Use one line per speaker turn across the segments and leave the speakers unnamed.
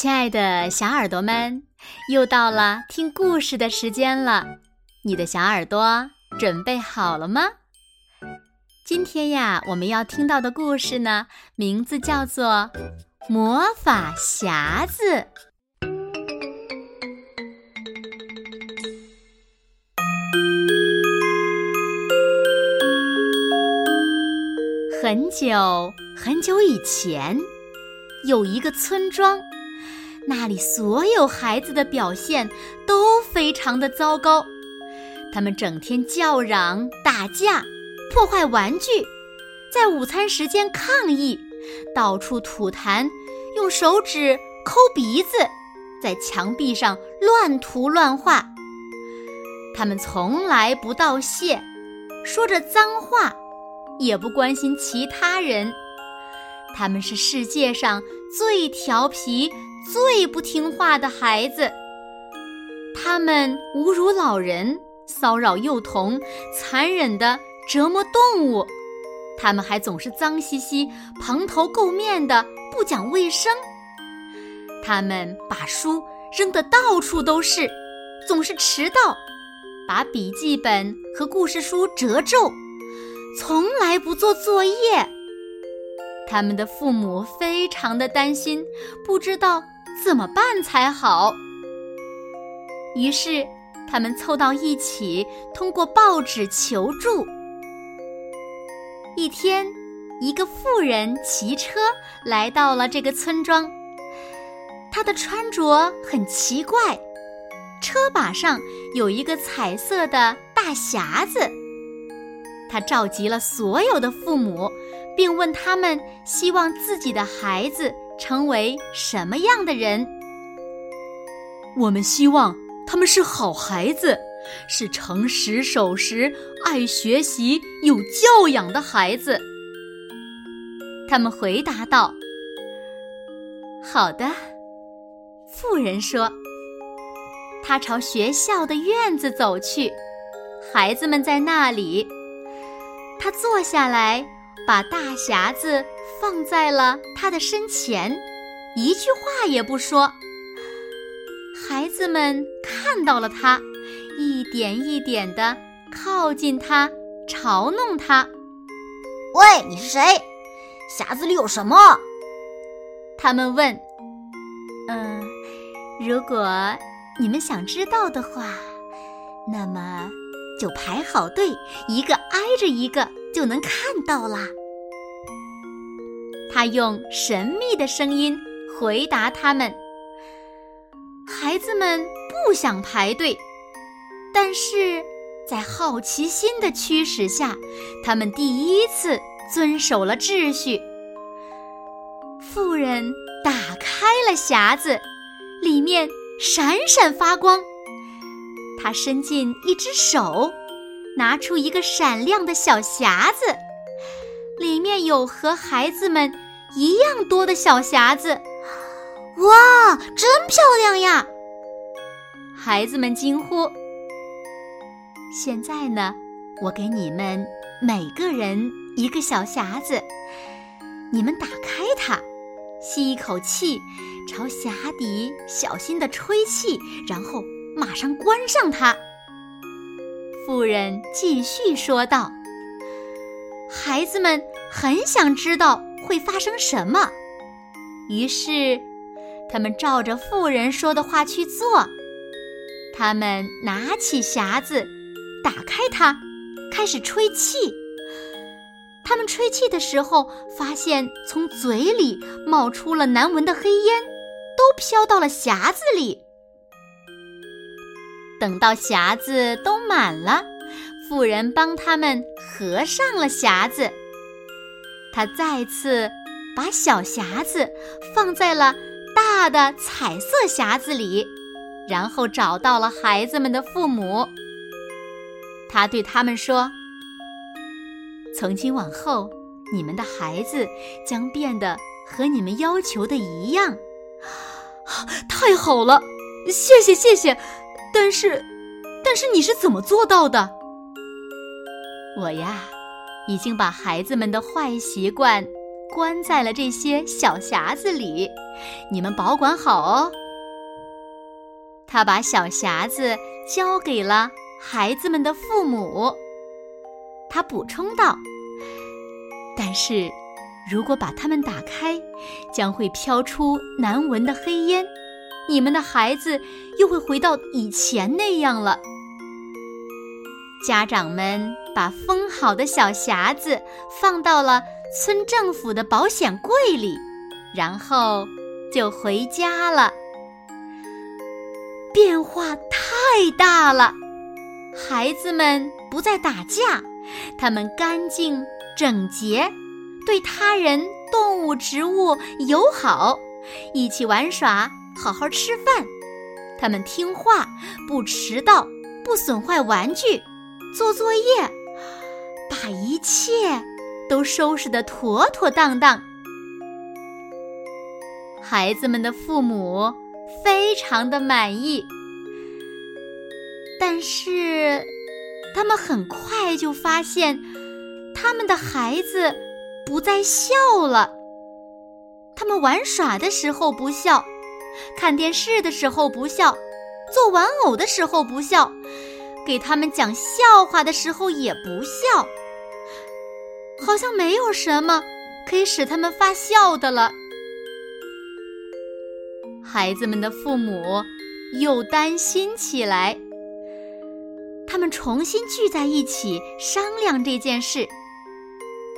亲爱的小耳朵们，又到了听故事的时间了。你的小耳朵准备好了吗？今天呀，我们要听到的故事呢，名字叫做《魔法匣子》。很久很久以前，有一个村庄。那里所有孩子的表现都非常的糟糕，他们整天叫嚷、打架、破坏玩具，在午餐时间抗议，到处吐痰，用手指抠鼻子，在墙壁上乱涂乱画。他们从来不道谢，说着脏话，也不关心其他人。他们是世界上最调皮。最不听话的孩子，他们侮辱老人，骚扰幼童，残忍地折磨动物。他们还总是脏兮兮、蓬头垢面的，不讲卫生。他们把书扔得到处都是，总是迟到，把笔记本和故事书折皱，从来不做作业。他们的父母非常的担心，不知道。怎么办才好？于是，他们凑到一起，通过报纸求助。一天，一个妇人骑车来到了这个村庄。她的穿着很奇怪，车把上有一个彩色的大匣子。她召集了所有的父母，并问他们希望自己的孩子。成为什么样的人？
我们希望他们是好孩子，是诚实守时、爱学习、有教养的孩子。
他们回答道：“好的。”妇人说：“他朝学校的院子走去，孩子们在那里。他坐下来，把大匣子。”放在了他的身前，一句话也不说。孩子们看到了他，一点一点的靠近他，嘲弄他。
“喂，你是谁？匣子里有什么？”
他们问。“嗯，如果你们想知道的话，那么就排好队，一个挨着一个，就能看到啦。”他用神秘的声音回答他们：“孩子们不想排队，但是在好奇心的驱使下，他们第一次遵守了秩序。”妇人打开了匣子，里面闪闪发光。他伸进一只手，拿出一个闪亮的小匣子，里面有和孩子们。一样多的小匣子，
哇，真漂亮呀！
孩子们惊呼。现在呢，我给你们每个人一个小匣子，你们打开它，吸一口气，朝匣底小心的吹气，然后马上关上它。妇人继续说道：“孩子们很想知道。”会发生什么？于是，他们照着妇人说的话去做。他们拿起匣子，打开它，开始吹气。他们吹气的时候，发现从嘴里冒出了难闻的黑烟，都飘到了匣子里。等到匣子都满了，妇人帮他们合上了匣子。他再次把小匣子放在了大的彩色匣子里，然后找到了孩子们的父母。他对他们说：“从今往后，你们的孩子将变得和你们要求的一样。”
太好了，谢谢谢谢。但是，但是你是怎么做到的？
我呀。已经把孩子们的坏习惯关在了这些小匣子里，你们保管好哦。他把小匣子交给了孩子们的父母。他补充道：“但是，如果把它们打开，将会飘出难闻的黑烟，你们的孩子又会回到以前那样了。”家长们把封好的小匣子放到了村政府的保险柜里，然后就回家了。变化太大了，孩子们不再打架，他们干净整洁，对他人、动物、植物友好，一起玩耍，好好吃饭。他们听话，不迟到，不损坏玩具。做作业，把一切都收拾得妥妥当当。孩子们的父母非常的满意，但是他们很快就发现，他们的孩子不再笑了。他们玩耍的时候不笑，看电视的时候不笑，做玩偶的时候不笑。给他们讲笑话的时候也不笑，好像没有什么可以使他们发笑的了。孩子们的父母又担心起来，他们重新聚在一起商量这件事。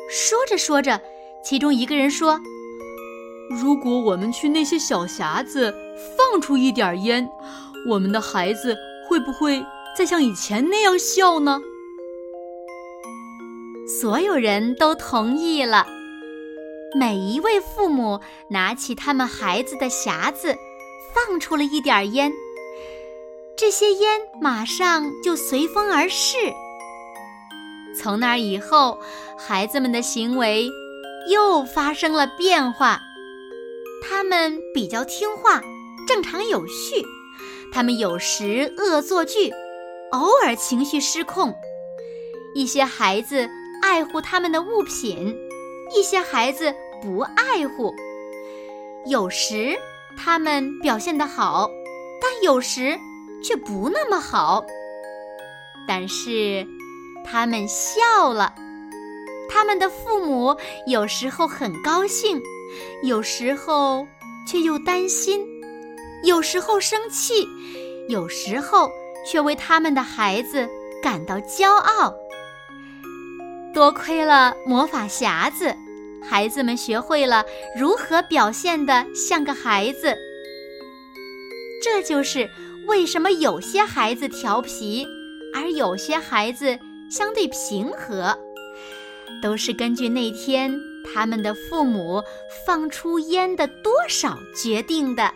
说着说着，其中一个人说：“
如果我们去那些小匣子放出一点烟，我们的孩子会不会？”再像以前那样笑呢？
所有人都同意了。每一位父母拿起他们孩子的匣子，放出了一点烟。这些烟马上就随风而逝。从那以后，孩子们的行为又发生了变化。他们比较听话，正常有序。他们有时恶作剧。偶尔情绪失控，一些孩子爱护他们的物品，一些孩子不爱护。有时他们表现得好，但有时却不那么好。但是他们笑了，他们的父母有时候很高兴，有时候却又担心，有时候生气，有时候。却为他们的孩子感到骄傲。多亏了魔法匣子，孩子们学会了如何表现的像个孩子。这就是为什么有些孩子调皮，而有些孩子相对平和，都是根据那天他们的父母放出烟的多少决定的。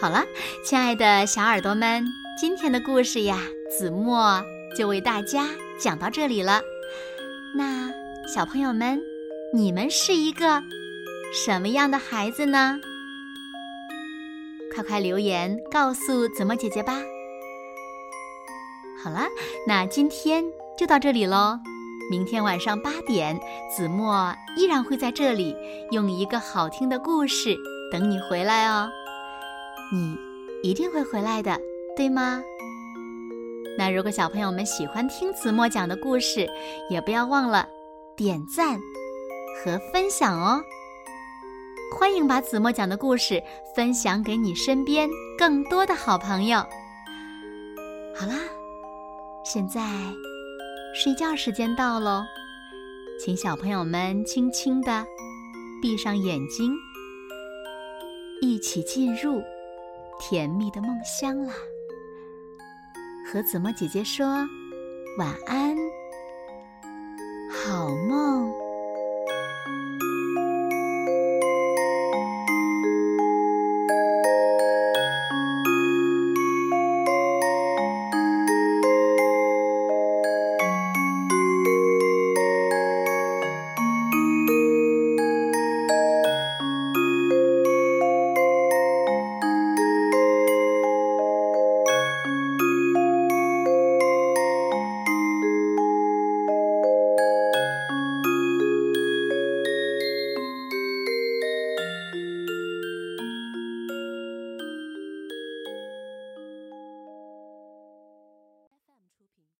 好了，亲爱的小耳朵们，今天的故事呀，子墨就为大家讲到这里了。那小朋友们，你们是一个什么样的孩子呢？快快留言告诉子墨姐姐吧。好了，那今天就到这里喽。明天晚上八点，子墨依然会在这里，用一个好听的故事等你回来哦。你一定会回来的，对吗？那如果小朋友们喜欢听子墨讲的故事，也不要忘了点赞和分享哦。欢迎把子墨讲的故事分享给你身边更多的好朋友。好啦，现在睡觉时间到喽，请小朋友们轻轻的闭上眼睛，一起进入。甜蜜的梦乡啦，和子墨姐姐说晚安，好梦。